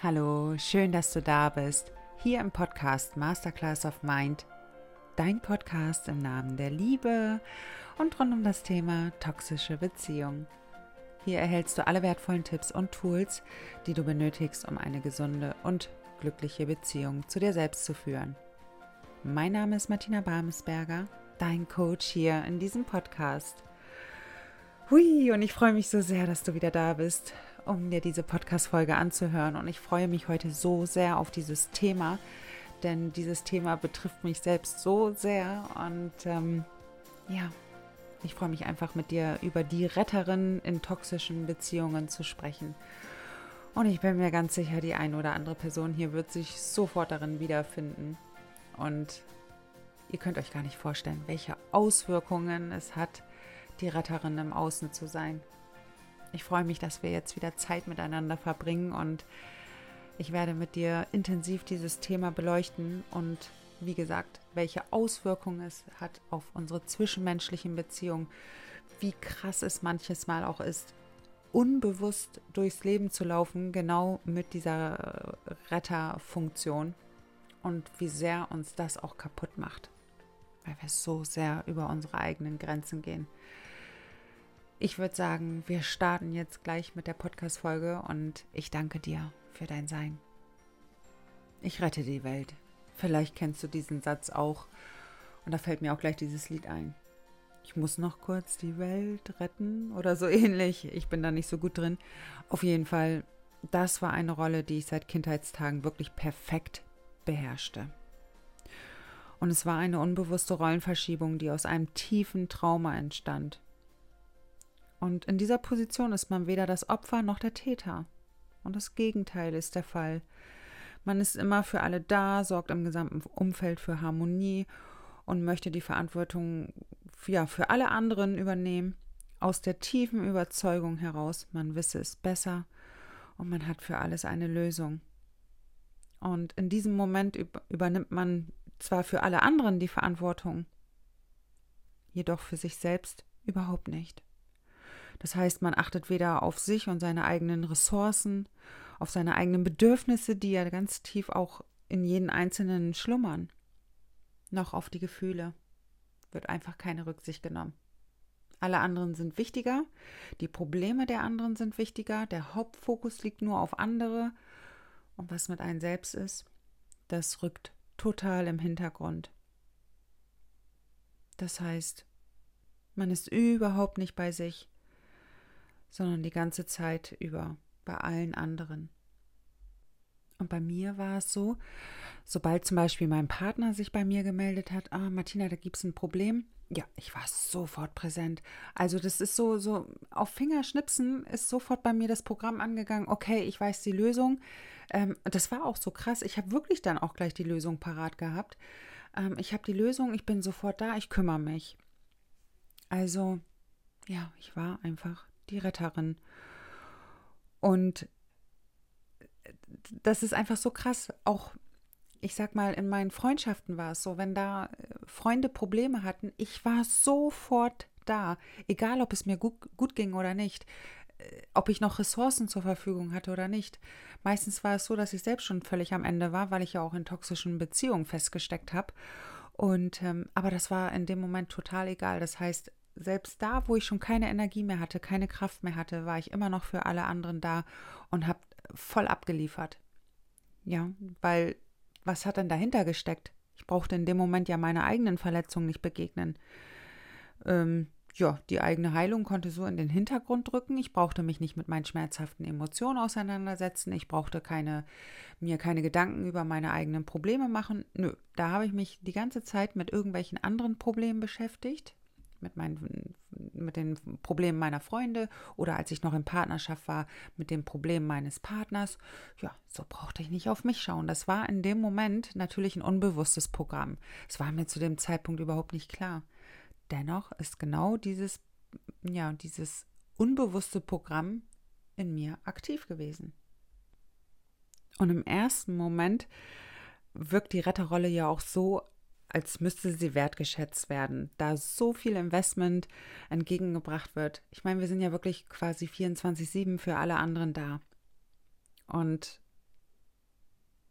Hallo, schön, dass du da bist. Hier im Podcast Masterclass of Mind, dein Podcast im Namen der Liebe und rund um das Thema toxische Beziehung. Hier erhältst du alle wertvollen Tipps und Tools, die du benötigst, um eine gesunde und glückliche Beziehung zu dir selbst zu führen. Mein Name ist Martina Barmesberger, dein Coach hier in diesem Podcast. Hui, und ich freue mich so sehr, dass du wieder da bist um dir diese Podcast-Folge anzuhören. Und ich freue mich heute so sehr auf dieses Thema, denn dieses Thema betrifft mich selbst so sehr. Und ähm, ja, ich freue mich einfach mit dir über die Retterin in toxischen Beziehungen zu sprechen. Und ich bin mir ganz sicher, die eine oder andere Person hier wird sich sofort darin wiederfinden. Und ihr könnt euch gar nicht vorstellen, welche Auswirkungen es hat, die Retterin im Außen zu sein. Ich freue mich, dass wir jetzt wieder Zeit miteinander verbringen und ich werde mit dir intensiv dieses Thema beleuchten und wie gesagt, welche Auswirkungen es hat auf unsere zwischenmenschlichen Beziehungen, wie krass es manches Mal auch ist, unbewusst durchs Leben zu laufen, genau mit dieser Retterfunktion und wie sehr uns das auch kaputt macht, weil wir so sehr über unsere eigenen Grenzen gehen. Ich würde sagen, wir starten jetzt gleich mit der Podcast-Folge und ich danke dir für dein Sein. Ich rette die Welt. Vielleicht kennst du diesen Satz auch. Und da fällt mir auch gleich dieses Lied ein. Ich muss noch kurz die Welt retten oder so ähnlich. Ich bin da nicht so gut drin. Auf jeden Fall, das war eine Rolle, die ich seit Kindheitstagen wirklich perfekt beherrschte. Und es war eine unbewusste Rollenverschiebung, die aus einem tiefen Trauma entstand. Und in dieser Position ist man weder das Opfer noch der Täter. Und das Gegenteil ist der Fall. Man ist immer für alle da, sorgt im gesamten Umfeld für Harmonie und möchte die Verantwortung ja, für alle anderen übernehmen, aus der tiefen Überzeugung heraus, man wisse es besser und man hat für alles eine Lösung. Und in diesem Moment übernimmt man zwar für alle anderen die Verantwortung, jedoch für sich selbst überhaupt nicht. Das heißt, man achtet weder auf sich und seine eigenen Ressourcen, auf seine eigenen Bedürfnisse, die ja ganz tief auch in jeden Einzelnen schlummern, noch auf die Gefühle. Wird einfach keine Rücksicht genommen. Alle anderen sind wichtiger, die Probleme der anderen sind wichtiger, der Hauptfokus liegt nur auf andere und was mit einem selbst ist, das rückt total im Hintergrund. Das heißt, man ist überhaupt nicht bei sich, sondern die ganze Zeit über bei allen anderen. Und bei mir war es so, sobald zum Beispiel mein Partner sich bei mir gemeldet hat, ah, Martina, da gibt es ein Problem. Ja, ich war sofort präsent. Also das ist so, so auf Fingerschnipsen ist sofort bei mir das Programm angegangen. Okay, ich weiß die Lösung. Ähm, das war auch so krass. Ich habe wirklich dann auch gleich die Lösung parat gehabt. Ähm, ich habe die Lösung, ich bin sofort da, ich kümmere mich. Also, ja, ich war einfach die Retterin. Und das ist einfach so krass. Auch, ich sag mal, in meinen Freundschaften war es so, wenn da äh, Freunde Probleme hatten, ich war sofort da. Egal, ob es mir gut, gut ging oder nicht. Äh, ob ich noch Ressourcen zur Verfügung hatte oder nicht. Meistens war es so, dass ich selbst schon völlig am Ende war, weil ich ja auch in toxischen Beziehungen festgesteckt habe. Und ähm, aber das war in dem Moment total egal. Das heißt, selbst da, wo ich schon keine Energie mehr hatte, keine Kraft mehr hatte, war ich immer noch für alle anderen da und habe voll abgeliefert. Ja, weil was hat denn dahinter gesteckt? Ich brauchte in dem Moment ja meiner eigenen Verletzung nicht begegnen. Ähm, ja, die eigene Heilung konnte so in den Hintergrund drücken. Ich brauchte mich nicht mit meinen schmerzhaften Emotionen auseinandersetzen. Ich brauchte keine, mir keine Gedanken über meine eigenen Probleme machen. Nö, da habe ich mich die ganze Zeit mit irgendwelchen anderen Problemen beschäftigt, mit, meinen, mit den Problemen meiner Freunde oder als ich noch in Partnerschaft war, mit den Problemen meines Partners. Ja, so brauchte ich nicht auf mich schauen. Das war in dem Moment natürlich ein unbewusstes Programm. Es war mir zu dem Zeitpunkt überhaupt nicht klar. Dennoch ist genau dieses, ja, dieses unbewusste Programm in mir aktiv gewesen. Und im ersten Moment wirkt die Retterrolle ja auch so, als müsste sie wertgeschätzt werden, da so viel Investment entgegengebracht wird. Ich meine, wir sind ja wirklich quasi 24-7 für alle anderen da. Und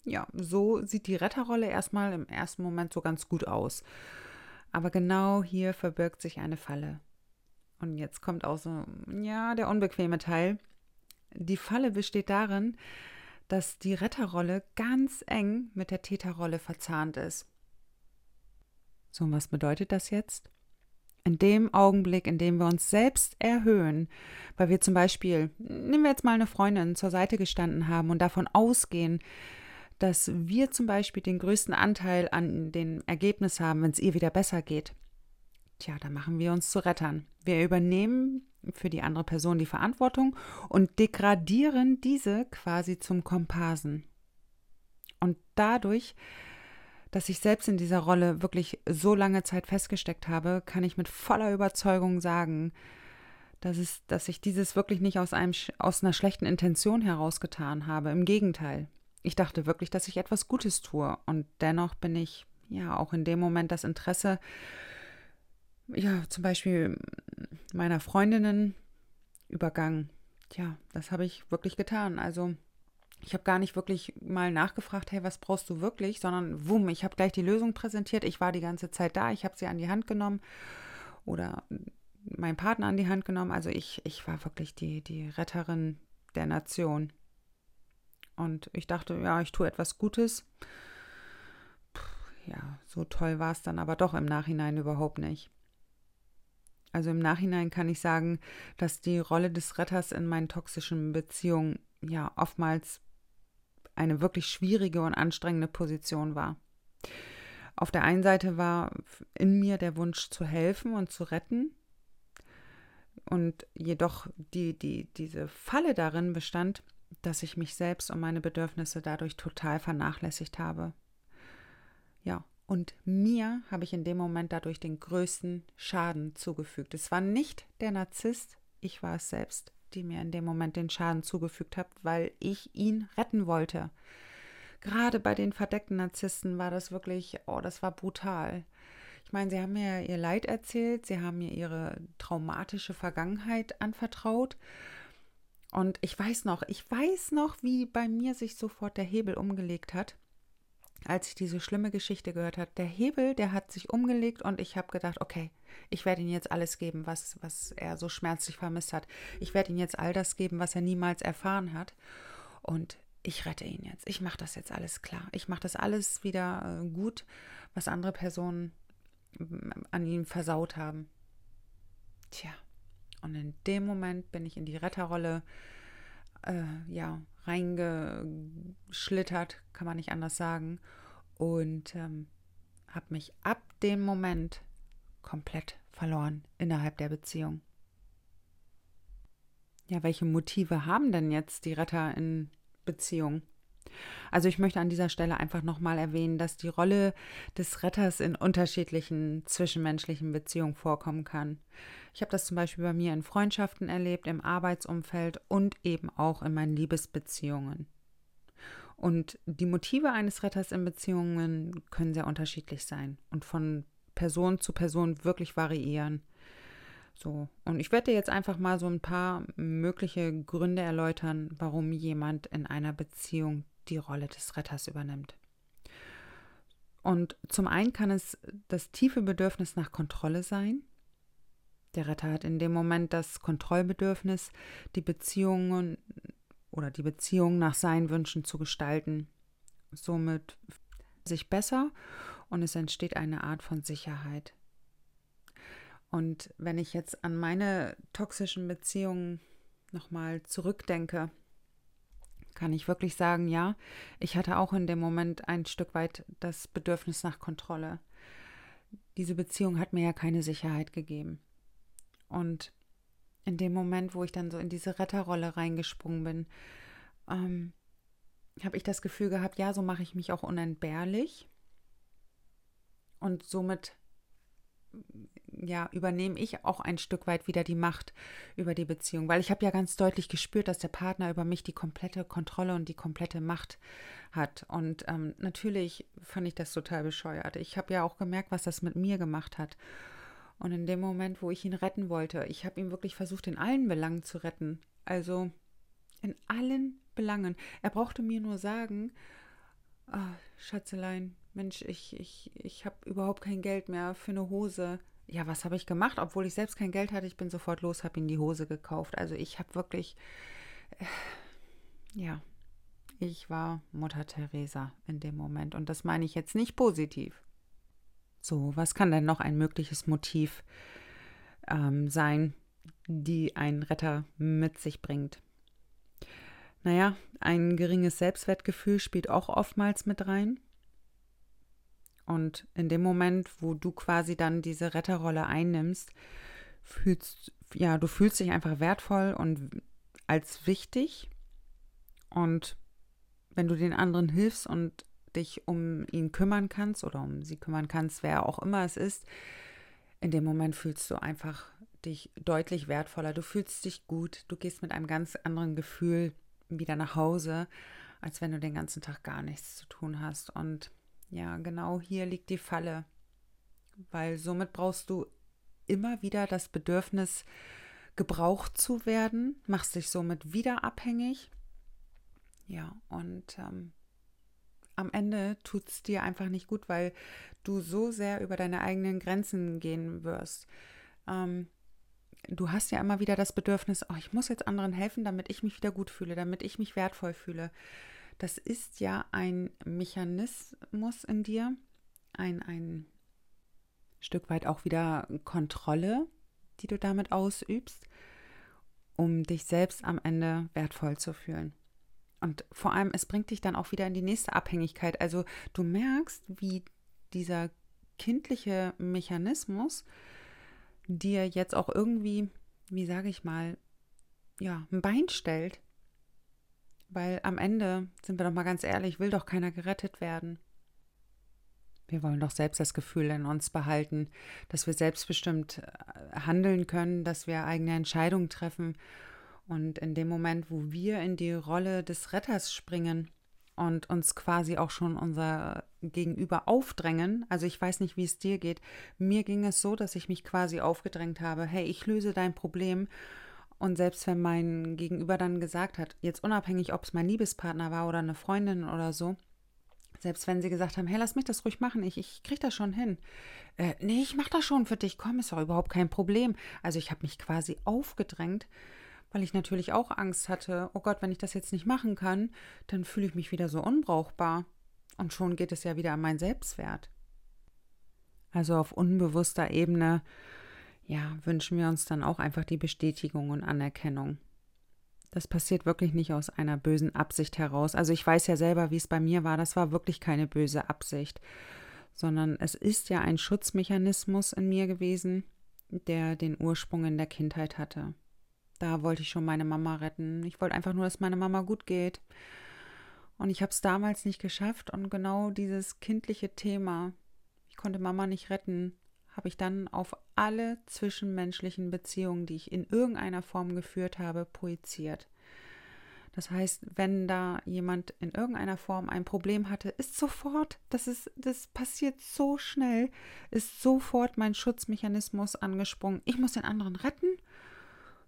ja, so sieht die Retterrolle erstmal im ersten Moment so ganz gut aus. Aber genau hier verbirgt sich eine Falle. Und jetzt kommt auch so, ja, der unbequeme Teil. Die Falle besteht darin, dass die Retterrolle ganz eng mit der Täterrolle verzahnt ist. So, und was bedeutet das jetzt? In dem Augenblick, in dem wir uns selbst erhöhen, weil wir zum Beispiel, nehmen wir jetzt mal eine Freundin zur Seite gestanden haben und davon ausgehen, dass wir zum Beispiel den größten Anteil an dem Ergebnis haben, wenn es ihr wieder besser geht. Tja, da machen wir uns zu Rettern. Wir übernehmen für die andere Person die Verantwortung und degradieren diese quasi zum Komparsen. Und dadurch, dass ich selbst in dieser Rolle wirklich so lange Zeit festgesteckt habe, kann ich mit voller Überzeugung sagen, dass, es, dass ich dieses wirklich nicht aus, einem, aus einer schlechten Intention herausgetan habe. Im Gegenteil. Ich dachte wirklich, dass ich etwas Gutes tue. Und dennoch bin ich ja auch in dem Moment das Interesse ja, zum Beispiel meiner Freundinnen übergangen. Tja, das habe ich wirklich getan. Also ich habe gar nicht wirklich mal nachgefragt, hey, was brauchst du wirklich, sondern wumm, ich habe gleich die Lösung präsentiert. Ich war die ganze Zeit da, ich habe sie an die Hand genommen oder meinen Partner an die Hand genommen. Also ich, ich war wirklich die, die Retterin der Nation. Und ich dachte, ja, ich tue etwas Gutes. Puh, ja, so toll war es dann aber doch im Nachhinein überhaupt nicht. Also im Nachhinein kann ich sagen, dass die Rolle des Retters in meinen toxischen Beziehungen ja oftmals eine wirklich schwierige und anstrengende Position war. Auf der einen Seite war in mir der Wunsch zu helfen und zu retten. Und jedoch die, die, diese Falle darin bestand, dass ich mich selbst und meine Bedürfnisse dadurch total vernachlässigt habe. Ja, und mir habe ich in dem Moment dadurch den größten Schaden zugefügt. Es war nicht der Narzisst, ich war es selbst, die mir in dem Moment den Schaden zugefügt hat, weil ich ihn retten wollte. Gerade bei den verdeckten Narzissten war das wirklich, oh, das war brutal. Ich meine, sie haben mir ihr Leid erzählt, sie haben mir ihre traumatische Vergangenheit anvertraut. Und ich weiß noch, ich weiß noch, wie bei mir sich sofort der Hebel umgelegt hat als ich diese schlimme Geschichte gehört habe, der Hebel, der hat sich umgelegt und ich habe gedacht, okay, ich werde ihm jetzt alles geben, was, was er so schmerzlich vermisst hat. Ich werde ihm jetzt all das geben, was er niemals erfahren hat. Und ich rette ihn jetzt. Ich mache das jetzt alles klar. Ich mache das alles wieder äh, gut, was andere Personen mm, an ihm versaut haben. Tja, und in dem Moment bin ich in die Retterrolle äh, ja, reingeschlittert, kann man nicht anders sagen. Und ähm, habe mich ab dem Moment komplett verloren innerhalb der Beziehung. Ja, welche Motive haben denn jetzt die Retter in Beziehung? Also ich möchte an dieser Stelle einfach nochmal erwähnen, dass die Rolle des Retters in unterschiedlichen zwischenmenschlichen Beziehungen vorkommen kann. Ich habe das zum Beispiel bei mir in Freundschaften erlebt, im Arbeitsumfeld und eben auch in meinen Liebesbeziehungen. Und die Motive eines Retters in Beziehungen können sehr unterschiedlich sein und von Person zu Person wirklich variieren. So, und ich werde dir jetzt einfach mal so ein paar mögliche Gründe erläutern, warum jemand in einer Beziehung die Rolle des Retters übernimmt. Und zum einen kann es das tiefe Bedürfnis nach Kontrolle sein. Der Retter hat in dem Moment das Kontrollbedürfnis, die Beziehungen oder die Beziehung nach seinen Wünschen zu gestalten. Somit sich besser und es entsteht eine Art von Sicherheit. Und wenn ich jetzt an meine toxischen Beziehungen nochmal zurückdenke, kann ich wirklich sagen, ja, ich hatte auch in dem Moment ein Stück weit das Bedürfnis nach Kontrolle. Diese Beziehung hat mir ja keine Sicherheit gegeben. Und in dem Moment, wo ich dann so in diese Retterrolle reingesprungen bin, ähm, habe ich das Gefühl gehabt, ja, so mache ich mich auch unentbehrlich. Und somit ja, übernehme ich auch ein Stück weit wieder die Macht über die Beziehung, weil ich habe ja ganz deutlich gespürt, dass der Partner über mich die komplette Kontrolle und die komplette Macht hat. Und ähm, natürlich fand ich das total bescheuert. Ich habe ja auch gemerkt, was das mit mir gemacht hat. Und in dem Moment, wo ich ihn retten wollte, ich habe ihn wirklich versucht, in allen Belangen zu retten. Also in allen Belangen. Er brauchte mir nur sagen, oh, Schatzelein, Mensch, ich, ich, ich habe überhaupt kein Geld mehr für eine Hose. Ja, was habe ich gemacht? Obwohl ich selbst kein Geld hatte, ich bin sofort los, habe ihm die Hose gekauft. Also ich habe wirklich, äh, ja, ich war Mutter Teresa in dem Moment. Und das meine ich jetzt nicht positiv. So, was kann denn noch ein mögliches Motiv ähm, sein, die ein Retter mit sich bringt? Naja, ein geringes Selbstwertgefühl spielt auch oftmals mit rein. Und in dem Moment, wo du quasi dann diese Retterrolle einnimmst, fühlst ja, du fühlst dich einfach wertvoll und als wichtig. Und wenn du den anderen hilfst und dich um ihn kümmern kannst oder um sie kümmern kannst, wer auch immer es ist, in dem Moment fühlst du einfach dich deutlich wertvoller. Du fühlst dich gut. Du gehst mit einem ganz anderen Gefühl wieder nach Hause, als wenn du den ganzen Tag gar nichts zu tun hast. Und ja, genau hier liegt die Falle, weil somit brauchst du immer wieder das Bedürfnis, gebraucht zu werden, machst dich somit wieder abhängig. Ja, und ähm, am Ende tut es dir einfach nicht gut, weil du so sehr über deine eigenen Grenzen gehen wirst. Ähm, du hast ja immer wieder das Bedürfnis, oh, ich muss jetzt anderen helfen, damit ich mich wieder gut fühle, damit ich mich wertvoll fühle. Das ist ja ein Mechanismus in dir, ein, ein Stück weit auch wieder Kontrolle, die du damit ausübst, um dich selbst am Ende wertvoll zu fühlen. Und vor allem, es bringt dich dann auch wieder in die nächste Abhängigkeit. Also du merkst, wie dieser kindliche Mechanismus dir jetzt auch irgendwie, wie sage ich mal, ja, ein Bein stellt. Weil am Ende, sind wir doch mal ganz ehrlich, will doch keiner gerettet werden. Wir wollen doch selbst das Gefühl in uns behalten, dass wir selbstbestimmt äh, handeln können, dass wir eigene Entscheidungen treffen. Und in dem Moment, wo wir in die Rolle des Retters springen, und uns quasi auch schon unser Gegenüber aufdrängen. Also ich weiß nicht, wie es dir geht. Mir ging es so, dass ich mich quasi aufgedrängt habe, hey, ich löse dein Problem. Und selbst wenn mein Gegenüber dann gesagt hat, jetzt unabhängig, ob es mein Liebespartner war oder eine Freundin oder so, selbst wenn sie gesagt haben, hey, lass mich das ruhig machen, ich, ich krieg das schon hin. Äh, nee, ich mach das schon für dich, komm, ist doch überhaupt kein Problem. Also ich habe mich quasi aufgedrängt, weil ich natürlich auch Angst hatte, oh Gott, wenn ich das jetzt nicht machen kann, dann fühle ich mich wieder so unbrauchbar. Und schon geht es ja wieder an meinen Selbstwert. Also auf unbewusster Ebene, ja, wünschen wir uns dann auch einfach die Bestätigung und Anerkennung. Das passiert wirklich nicht aus einer bösen Absicht heraus. Also ich weiß ja selber, wie es bei mir war. Das war wirklich keine böse Absicht, sondern es ist ja ein Schutzmechanismus in mir gewesen, der den Ursprung in der Kindheit hatte. Da wollte ich schon meine Mama retten. Ich wollte einfach nur, dass meine Mama gut geht. Und ich habe es damals nicht geschafft. Und genau dieses kindliche Thema, ich konnte Mama nicht retten, habe ich dann auf alle zwischenmenschlichen Beziehungen, die ich in irgendeiner Form geführt habe, projiziert. Das heißt, wenn da jemand in irgendeiner Form ein Problem hatte, ist sofort, das ist, das passiert so schnell, ist sofort mein Schutzmechanismus angesprungen. Ich muss den anderen retten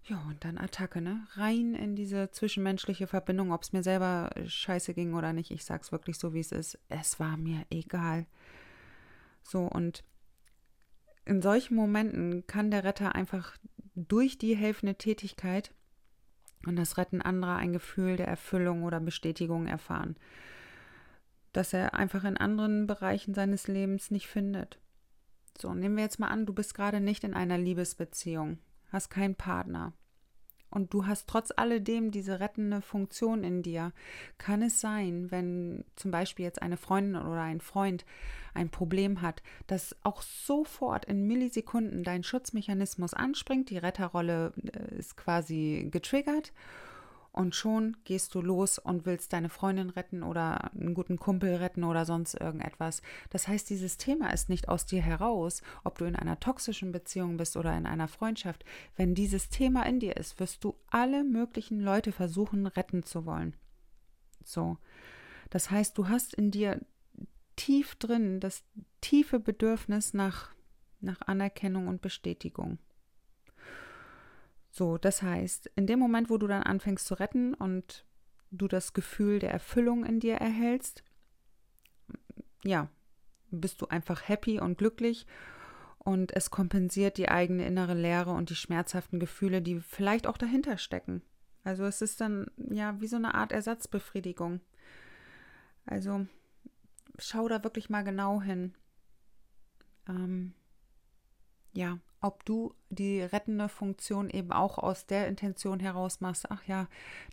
ja, und dann Attacke, ne? Rein in diese zwischenmenschliche Verbindung, ob es mir selber scheiße ging oder nicht. Ich sag's wirklich so, wie es ist. Es war mir egal. So, und in solchen Momenten kann der Retter einfach durch die helfende Tätigkeit und das Retten anderer ein Gefühl der Erfüllung oder Bestätigung erfahren, das er einfach in anderen Bereichen seines Lebens nicht findet. So, nehmen wir jetzt mal an, du bist gerade nicht in einer Liebesbeziehung hast keinen Partner und du hast trotz alledem diese rettende Funktion in dir, kann es sein, wenn zum Beispiel jetzt eine Freundin oder ein Freund ein Problem hat, dass auch sofort in Millisekunden dein Schutzmechanismus anspringt, die Retterrolle äh, ist quasi getriggert und schon gehst du los und willst deine Freundin retten oder einen guten Kumpel retten oder sonst irgendetwas. Das heißt, dieses Thema ist nicht aus dir heraus, ob du in einer toxischen Beziehung bist oder in einer Freundschaft. Wenn dieses Thema in dir ist, wirst du alle möglichen Leute versuchen retten zu wollen. So. Das heißt, du hast in dir tief drin das tiefe Bedürfnis nach, nach Anerkennung und Bestätigung. So, das heißt, in dem Moment, wo du dann anfängst zu retten und du das Gefühl der Erfüllung in dir erhältst, ja, bist du einfach happy und glücklich und es kompensiert die eigene innere Leere und die schmerzhaften Gefühle, die vielleicht auch dahinter stecken. Also es ist dann ja wie so eine Art Ersatzbefriedigung. Also schau da wirklich mal genau hin. Ähm, ja, ob du die rettende Funktion eben auch aus der Intention heraus machst, ach ja,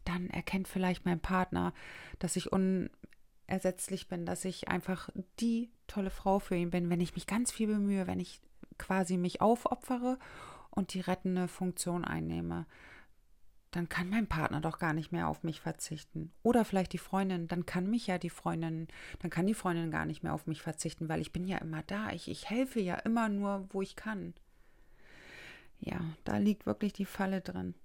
dann erkennt vielleicht mein Partner, dass ich unersetzlich bin, dass ich einfach die tolle Frau für ihn bin, wenn ich mich ganz viel bemühe, wenn ich quasi mich aufopfere und die rettende Funktion einnehme dann kann mein Partner doch gar nicht mehr auf mich verzichten. Oder vielleicht die Freundin, dann kann mich ja die Freundin, dann kann die Freundin gar nicht mehr auf mich verzichten, weil ich bin ja immer da. Ich, ich helfe ja immer nur, wo ich kann. Ja, da liegt wirklich die Falle drin,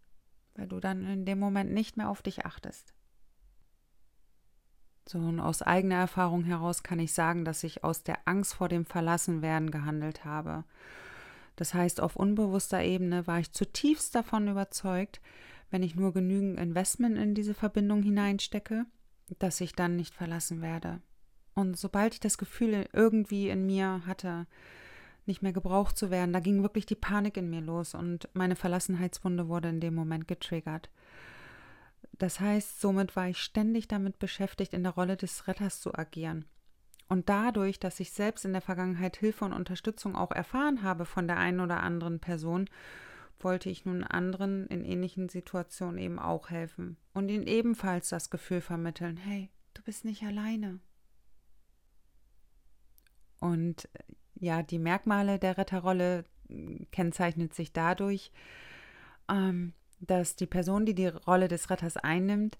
weil du dann in dem Moment nicht mehr auf dich achtest. So, und aus eigener Erfahrung heraus kann ich sagen, dass ich aus der Angst vor dem Verlassenwerden gehandelt habe. Das heißt, auf unbewusster Ebene war ich zutiefst davon überzeugt, wenn ich nur genügend Investment in diese Verbindung hineinstecke, dass ich dann nicht verlassen werde. Und sobald ich das Gefühl irgendwie in mir hatte, nicht mehr gebraucht zu werden, da ging wirklich die Panik in mir los und meine Verlassenheitswunde wurde in dem Moment getriggert. Das heißt, somit war ich ständig damit beschäftigt, in der Rolle des Retters zu agieren. Und dadurch, dass ich selbst in der Vergangenheit Hilfe und Unterstützung auch erfahren habe von der einen oder anderen Person, wollte ich nun anderen in ähnlichen Situationen eben auch helfen und ihnen ebenfalls das Gefühl vermitteln, hey, du bist nicht alleine. Und ja, die Merkmale der Retterrolle hm, kennzeichnet sich dadurch, ähm, dass die Person, die die Rolle des Retters einnimmt,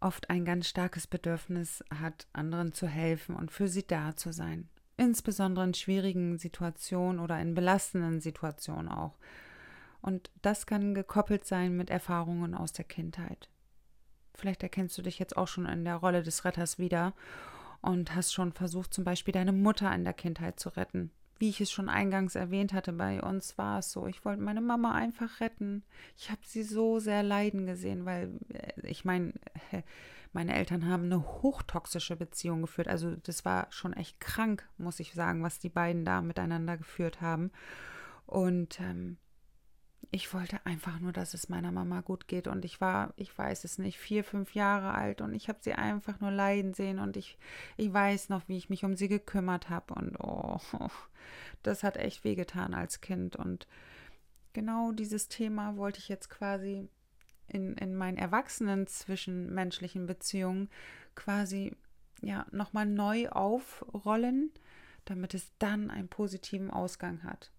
oft ein ganz starkes Bedürfnis hat, anderen zu helfen und für sie da zu sein. Insbesondere in schwierigen Situationen oder in belastenden Situationen auch. Und das kann gekoppelt sein mit Erfahrungen aus der Kindheit. Vielleicht erkennst du dich jetzt auch schon in der Rolle des Retters wieder und hast schon versucht, zum Beispiel deine Mutter in der Kindheit zu retten. Wie ich es schon eingangs erwähnt hatte, bei uns war es so, ich wollte meine Mama einfach retten. Ich habe sie so sehr leiden gesehen, weil äh, ich meine, meine Eltern haben eine hochtoxische Beziehung geführt. Also das war schon echt krank, muss ich sagen, was die beiden da miteinander geführt haben. Und ähm, ich wollte einfach nur, dass es meiner Mama gut geht. Und ich war, ich weiß es nicht, vier, fünf Jahre alt und ich habe sie einfach nur leiden sehen. Und ich, ich weiß noch, wie ich mich um sie gekümmert habe. Und oh, das hat echt wehgetan als Kind. Und genau dieses Thema wollte ich jetzt quasi in, in meinen Erwachsenen zwischenmenschlichen Beziehungen quasi ja nochmal neu aufrollen, damit es dann einen positiven Ausgang hat.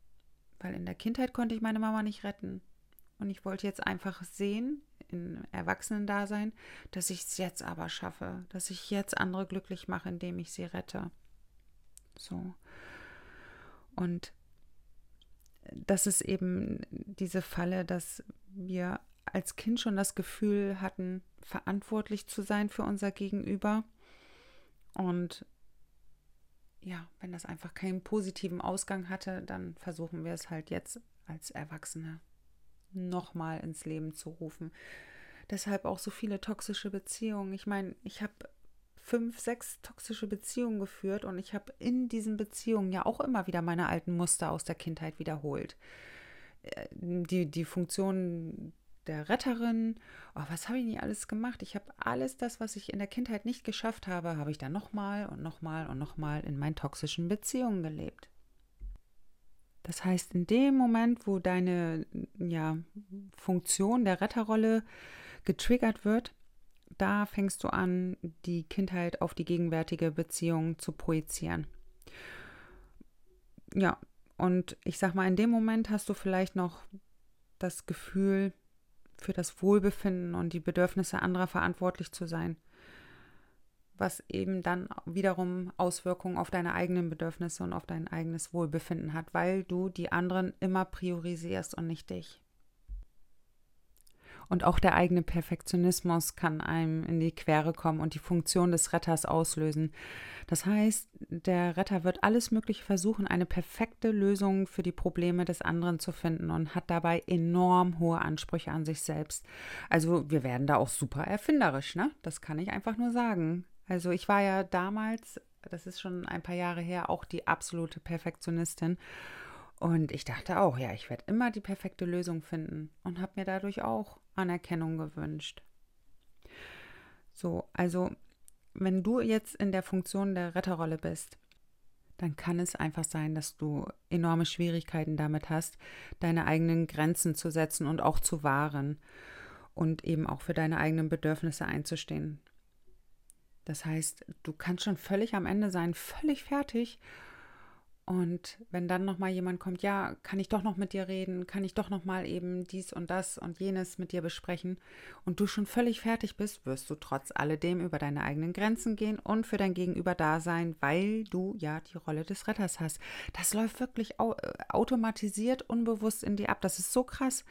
Weil in der Kindheit konnte ich meine Mama nicht retten. Und ich wollte jetzt einfach sehen, im Erwachsenen-Dasein, dass ich es jetzt aber schaffe, dass ich jetzt andere glücklich mache, indem ich sie rette. So. Und das ist eben diese Falle, dass wir als Kind schon das Gefühl hatten, verantwortlich zu sein für unser Gegenüber. Und ja, wenn das einfach keinen positiven Ausgang hatte, dann versuchen wir es halt jetzt als Erwachsene nochmal ins Leben zu rufen. Deshalb auch so viele toxische Beziehungen. Ich meine, ich habe fünf, sechs toxische Beziehungen geführt und ich habe in diesen Beziehungen ja auch immer wieder meine alten Muster aus der Kindheit wiederholt. Äh, die, die Funktion der Retterin. Oh, was habe ich nie alles gemacht? Ich habe alles das, was ich in der Kindheit nicht geschafft habe, habe ich dann nochmal und nochmal und nochmal in meinen toxischen Beziehungen gelebt. Das heißt, in dem Moment, wo deine ja, Funktion der Retterrolle getriggert wird, da fängst du an, die Kindheit auf die gegenwärtige Beziehung zu projizieren. Ja, und ich sag mal, in dem Moment hast du vielleicht noch das Gefühl, für das Wohlbefinden und die Bedürfnisse anderer verantwortlich zu sein, was eben dann wiederum Auswirkungen auf deine eigenen Bedürfnisse und auf dein eigenes Wohlbefinden hat, weil du die anderen immer priorisierst und nicht dich. Und auch der eigene Perfektionismus kann einem in die Quere kommen und die Funktion des Retters auslösen. Das heißt, der Retter wird alles Mögliche versuchen, eine perfekte Lösung für die Probleme des anderen zu finden und hat dabei enorm hohe Ansprüche an sich selbst. Also wir werden da auch super erfinderisch, ne? Das kann ich einfach nur sagen. Also ich war ja damals das ist schon ein paar Jahre her, auch die absolute Perfektionistin. Und ich dachte auch, ja, ich werde immer die perfekte Lösung finden und habe mir dadurch auch Anerkennung gewünscht. So, also wenn du jetzt in der Funktion der Retterrolle bist, dann kann es einfach sein, dass du enorme Schwierigkeiten damit hast, deine eigenen Grenzen zu setzen und auch zu wahren und eben auch für deine eigenen Bedürfnisse einzustehen. Das heißt, du kannst schon völlig am Ende sein, völlig fertig und wenn dann noch mal jemand kommt, ja, kann ich doch noch mit dir reden, kann ich doch noch mal eben dies und das und jenes mit dir besprechen und du schon völlig fertig bist, wirst du trotz alledem über deine eigenen Grenzen gehen und für dein Gegenüber da sein, weil du ja die Rolle des Retters hast. Das läuft wirklich äh, automatisiert unbewusst in dir ab. Das ist so krass.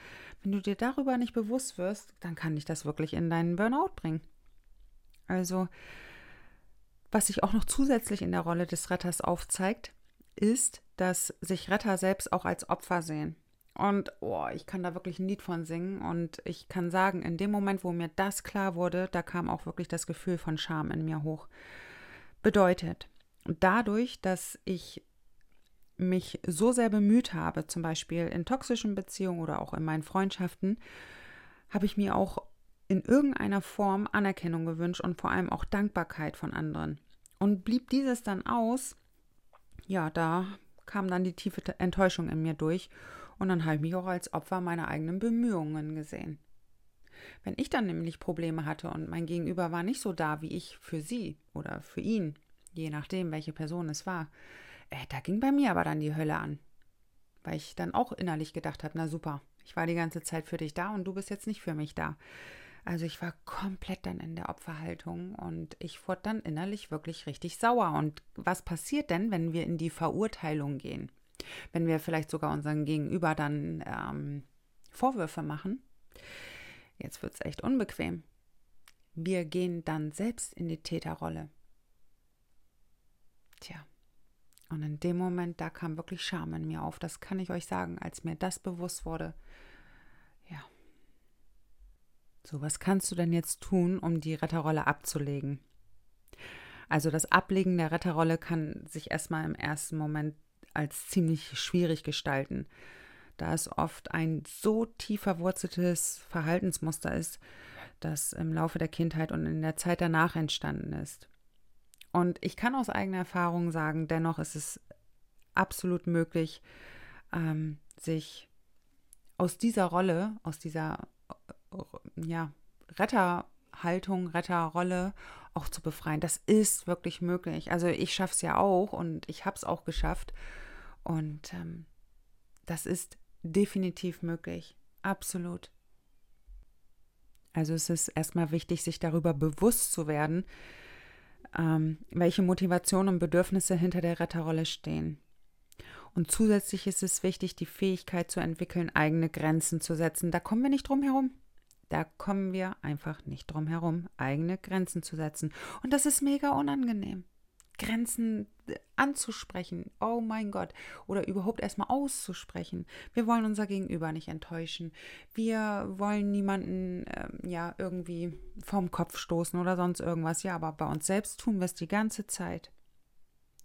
Wenn du dir darüber nicht bewusst wirst, dann kann dich das wirklich in deinen Burnout bringen. Also was sich auch noch zusätzlich in der Rolle des Retters aufzeigt, ist, dass sich Retter selbst auch als Opfer sehen. Und oh, ich kann da wirklich ein Lied von singen. Und ich kann sagen, in dem Moment, wo mir das klar wurde, da kam auch wirklich das Gefühl von Scham in mir hoch. Bedeutet, dadurch, dass ich mich so sehr bemüht habe, zum Beispiel in toxischen Beziehungen oder auch in meinen Freundschaften, habe ich mir auch in irgendeiner Form Anerkennung gewünscht und vor allem auch Dankbarkeit von anderen. Und blieb dieses dann aus, ja, da kam dann die tiefe Enttäuschung in mir durch und dann habe ich mich auch als Opfer meiner eigenen Bemühungen gesehen. Wenn ich dann nämlich Probleme hatte und mein Gegenüber war nicht so da wie ich für sie oder für ihn, je nachdem, welche Person es war, äh, da ging bei mir aber dann die Hölle an. Weil ich dann auch innerlich gedacht habe, na super, ich war die ganze Zeit für dich da und du bist jetzt nicht für mich da. Also ich war komplett dann in der Opferhaltung und ich wurde dann innerlich wirklich richtig sauer. Und was passiert denn, wenn wir in die Verurteilung gehen? Wenn wir vielleicht sogar unseren Gegenüber dann ähm, Vorwürfe machen? Jetzt wird es echt unbequem. Wir gehen dann selbst in die Täterrolle. Tja. Und in dem Moment, da kam wirklich Scham in mir auf. Das kann ich euch sagen, als mir das bewusst wurde. So, was kannst du denn jetzt tun, um die Retterrolle abzulegen? Also das Ablegen der Retterrolle kann sich erstmal im ersten Moment als ziemlich schwierig gestalten, da es oft ein so tief verwurzeltes Verhaltensmuster ist, das im Laufe der Kindheit und in der Zeit danach entstanden ist. Und ich kann aus eigener Erfahrung sagen, dennoch ist es absolut möglich, ähm, sich aus dieser Rolle, aus dieser ja, Retterhaltung, Retterrolle auch zu befreien. Das ist wirklich möglich. Also ich schaffe es ja auch und ich habe es auch geschafft. Und ähm, das ist definitiv möglich. Absolut. Also es ist erstmal wichtig, sich darüber bewusst zu werden, ähm, welche Motivationen und Bedürfnisse hinter der Retterrolle stehen. Und zusätzlich ist es wichtig, die Fähigkeit zu entwickeln, eigene Grenzen zu setzen. Da kommen wir nicht drum herum. Da kommen wir einfach nicht drum herum, eigene Grenzen zu setzen. Und das ist mega unangenehm. Grenzen äh, anzusprechen, oh mein Gott, oder überhaupt erstmal auszusprechen. Wir wollen unser Gegenüber nicht enttäuschen. Wir wollen niemanden äh, ja irgendwie vom Kopf stoßen oder sonst irgendwas. Ja, aber bei uns selbst tun wir es die ganze Zeit.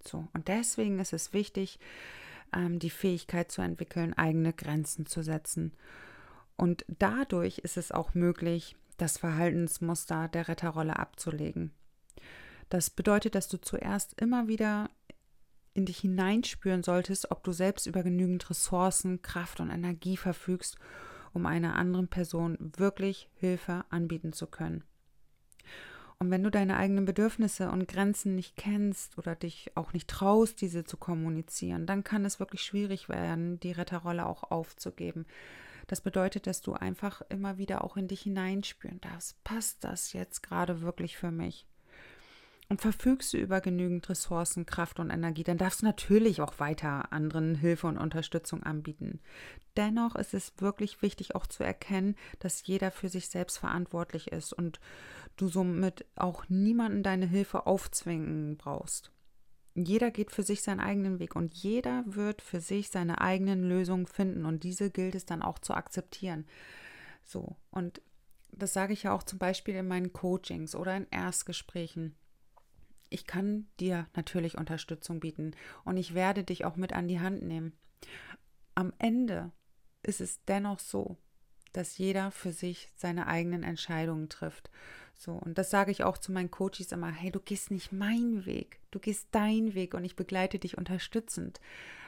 So, und deswegen ist es wichtig, ähm, die Fähigkeit zu entwickeln, eigene Grenzen zu setzen. Und dadurch ist es auch möglich, das Verhaltensmuster der Retterrolle abzulegen. Das bedeutet, dass du zuerst immer wieder in dich hineinspüren solltest, ob du selbst über genügend Ressourcen, Kraft und Energie verfügst, um einer anderen Person wirklich Hilfe anbieten zu können. Und wenn du deine eigenen Bedürfnisse und Grenzen nicht kennst oder dich auch nicht traust, diese zu kommunizieren, dann kann es wirklich schwierig werden, die Retterrolle auch aufzugeben. Das bedeutet, dass du einfach immer wieder auch in dich hineinspüren darfst. Passt das jetzt gerade wirklich für mich? Und verfügst du über genügend Ressourcen, Kraft und Energie, dann darfst du natürlich auch weiter anderen Hilfe und Unterstützung anbieten. Dennoch ist es wirklich wichtig auch zu erkennen, dass jeder für sich selbst verantwortlich ist und du somit auch niemanden deine Hilfe aufzwingen brauchst. Jeder geht für sich seinen eigenen Weg und jeder wird für sich seine eigenen Lösungen finden und diese gilt es dann auch zu akzeptieren. So, und das sage ich ja auch zum Beispiel in meinen Coachings oder in Erstgesprächen. Ich kann dir natürlich Unterstützung bieten und ich werde dich auch mit an die Hand nehmen. Am Ende ist es dennoch so, dass jeder für sich seine eigenen Entscheidungen trifft. So, und das sage ich auch zu meinen Coaches immer, hey, du gehst nicht meinen Weg, du gehst deinen Weg und ich begleite dich unterstützend.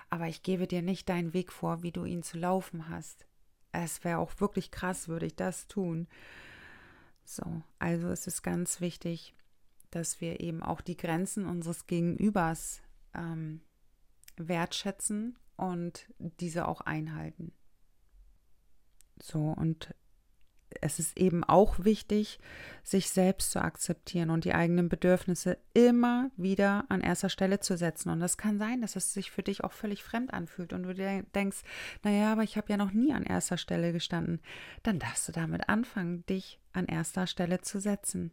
Aber ich gebe dir nicht deinen Weg vor, wie du ihn zu laufen hast. Es wäre auch wirklich krass, würde ich das tun. So, also es ist ganz wichtig, dass wir eben auch die Grenzen unseres Gegenübers ähm, wertschätzen und diese auch einhalten. So, und es ist eben auch wichtig, sich selbst zu akzeptieren und die eigenen Bedürfnisse immer wieder an erster Stelle zu setzen. Und das kann sein, dass es sich für dich auch völlig fremd anfühlt und du dir denkst, naja, aber ich habe ja noch nie an erster Stelle gestanden. Dann darfst du damit anfangen, dich an erster Stelle zu setzen.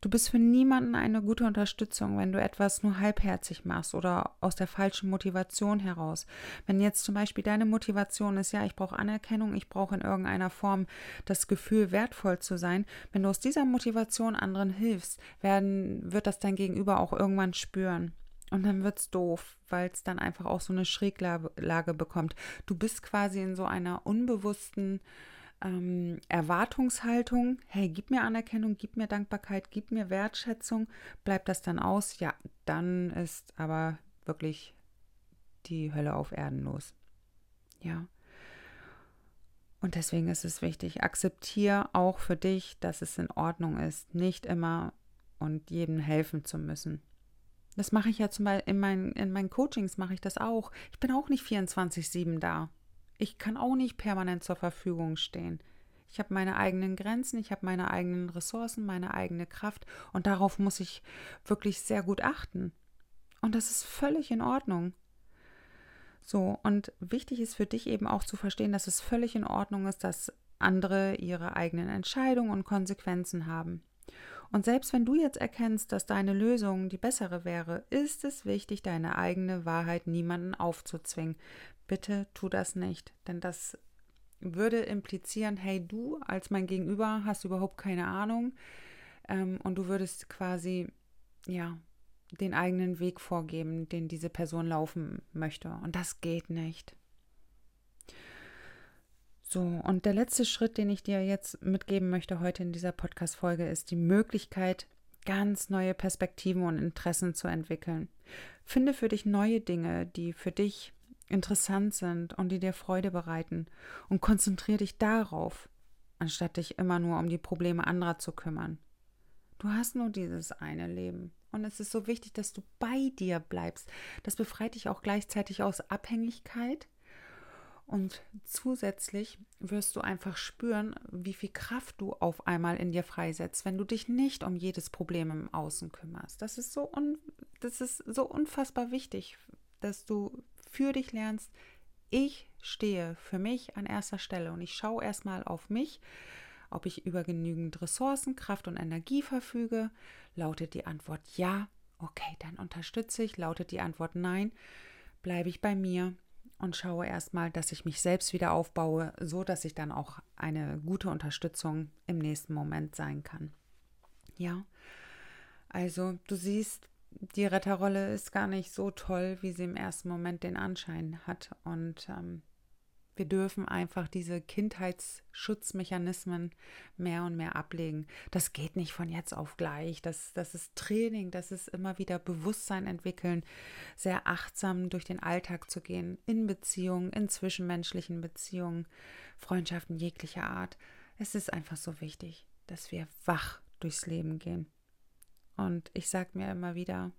Du bist für niemanden eine gute Unterstützung, wenn du etwas nur halbherzig machst oder aus der falschen Motivation heraus. Wenn jetzt zum Beispiel deine Motivation ist, ja, ich brauche Anerkennung, ich brauche in irgendeiner Form das Gefühl, wertvoll zu sein, wenn du aus dieser Motivation anderen hilfst, werden, wird das dein Gegenüber auch irgendwann spüren. Und dann wird es doof, weil es dann einfach auch so eine Schräglage bekommt. Du bist quasi in so einer unbewussten ähm, Erwartungshaltung, hey, gib mir Anerkennung, gib mir Dankbarkeit, gib mir Wertschätzung, bleibt das dann aus? Ja, dann ist aber wirklich die Hölle auf Erden los. Ja. Und deswegen ist es wichtig, akzeptiere auch für dich, dass es in Ordnung ist, nicht immer und jedem helfen zu müssen. Das mache ich ja zum Beispiel in, mein, in meinen Coachings mache ich das auch. Ich bin auch nicht 24-7 da. Ich kann auch nicht permanent zur Verfügung stehen. Ich habe meine eigenen Grenzen, ich habe meine eigenen Ressourcen, meine eigene Kraft und darauf muss ich wirklich sehr gut achten. Und das ist völlig in Ordnung. So, und wichtig ist für dich eben auch zu verstehen, dass es völlig in Ordnung ist, dass andere ihre eigenen Entscheidungen und Konsequenzen haben. Und selbst wenn du jetzt erkennst, dass deine Lösung die bessere wäre, ist es wichtig, deine eigene Wahrheit niemanden aufzuzwingen. Bitte tu das nicht, denn das würde implizieren, hey, du als mein Gegenüber hast überhaupt keine Ahnung ähm, und du würdest quasi, ja, den eigenen Weg vorgeben, den diese Person laufen möchte. Und das geht nicht. So, und der letzte Schritt, den ich dir jetzt mitgeben möchte heute in dieser Podcast-Folge, ist die Möglichkeit, ganz neue Perspektiven und Interessen zu entwickeln. Finde für dich neue Dinge, die für dich interessant sind und die dir Freude bereiten und konzentriere dich darauf, anstatt dich immer nur um die Probleme anderer zu kümmern. Du hast nur dieses eine Leben und es ist so wichtig, dass du bei dir bleibst. Das befreit dich auch gleichzeitig aus Abhängigkeit und zusätzlich wirst du einfach spüren, wie viel Kraft du auf einmal in dir freisetzt, wenn du dich nicht um jedes Problem im Außen kümmerst. Das ist so, un das ist so unfassbar wichtig, dass du für dich lernst, ich stehe für mich an erster Stelle und ich schaue erstmal auf mich, ob ich über genügend Ressourcen, Kraft und Energie verfüge. Lautet die Antwort ja, okay, dann unterstütze ich. Lautet die Antwort nein, bleibe ich bei mir und schaue erstmal, dass ich mich selbst wieder aufbaue, so dass ich dann auch eine gute Unterstützung im nächsten Moment sein kann. Ja, also du siehst, die Retterrolle ist gar nicht so toll, wie sie im ersten Moment den Anschein hat. Und ähm, wir dürfen einfach diese Kindheitsschutzmechanismen mehr und mehr ablegen. Das geht nicht von jetzt auf gleich. Das, das ist Training, das ist immer wieder Bewusstsein entwickeln, sehr achtsam durch den Alltag zu gehen, in Beziehungen, in zwischenmenschlichen Beziehungen, Freundschaften jeglicher Art. Es ist einfach so wichtig, dass wir wach durchs Leben gehen. Und ich sage mir immer wieder,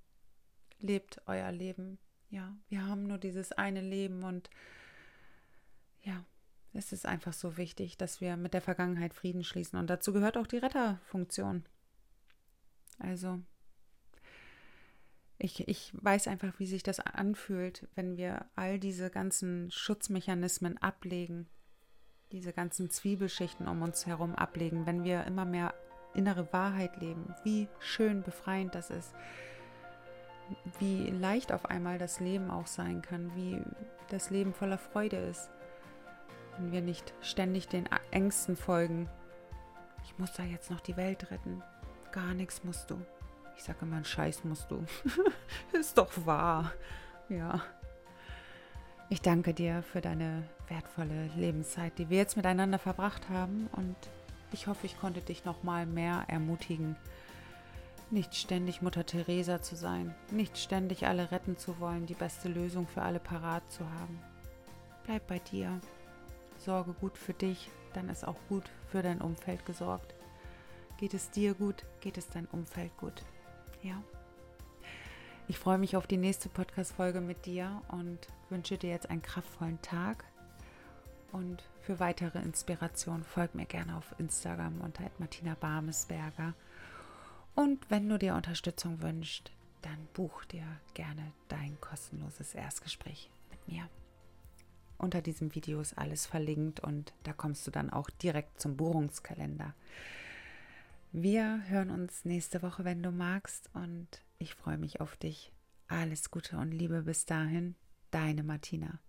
lebt euer Leben. Ja, wir haben nur dieses eine Leben und ja, es ist einfach so wichtig, dass wir mit der Vergangenheit Frieden schließen. Und dazu gehört auch die Retterfunktion. Also, ich, ich weiß einfach, wie sich das anfühlt, wenn wir all diese ganzen Schutzmechanismen ablegen, diese ganzen Zwiebelschichten um uns herum ablegen, wenn wir immer mehr innere Wahrheit leben, wie schön befreiend das ist, wie leicht auf einmal das Leben auch sein kann, wie das Leben voller Freude ist, wenn wir nicht ständig den Ängsten folgen. Ich muss da jetzt noch die Welt retten. Gar nichts musst du. Ich sage immer, einen Scheiß musst du. ist doch wahr. Ja. Ich danke dir für deine wertvolle Lebenszeit, die wir jetzt miteinander verbracht haben und ich hoffe, ich konnte dich noch mal mehr ermutigen, nicht ständig Mutter Teresa zu sein, nicht ständig alle retten zu wollen, die beste Lösung für alle parat zu haben. Bleib bei dir, sorge gut für dich, dann ist auch gut für dein Umfeld gesorgt. Geht es dir gut, geht es dein Umfeld gut. Ja. Ich freue mich auf die nächste Podcast-Folge mit dir und wünsche dir jetzt einen kraftvollen Tag. Und für weitere Inspiration folg mir gerne auf Instagram unter Martina Barmesberger. Und wenn du dir Unterstützung wünschst, dann buch dir gerne dein kostenloses Erstgespräch mit mir. Unter diesem Video ist alles verlinkt und da kommst du dann auch direkt zum Buchungskalender. Wir hören uns nächste Woche, wenn du magst, und ich freue mich auf dich. Alles Gute und Liebe bis dahin, deine Martina.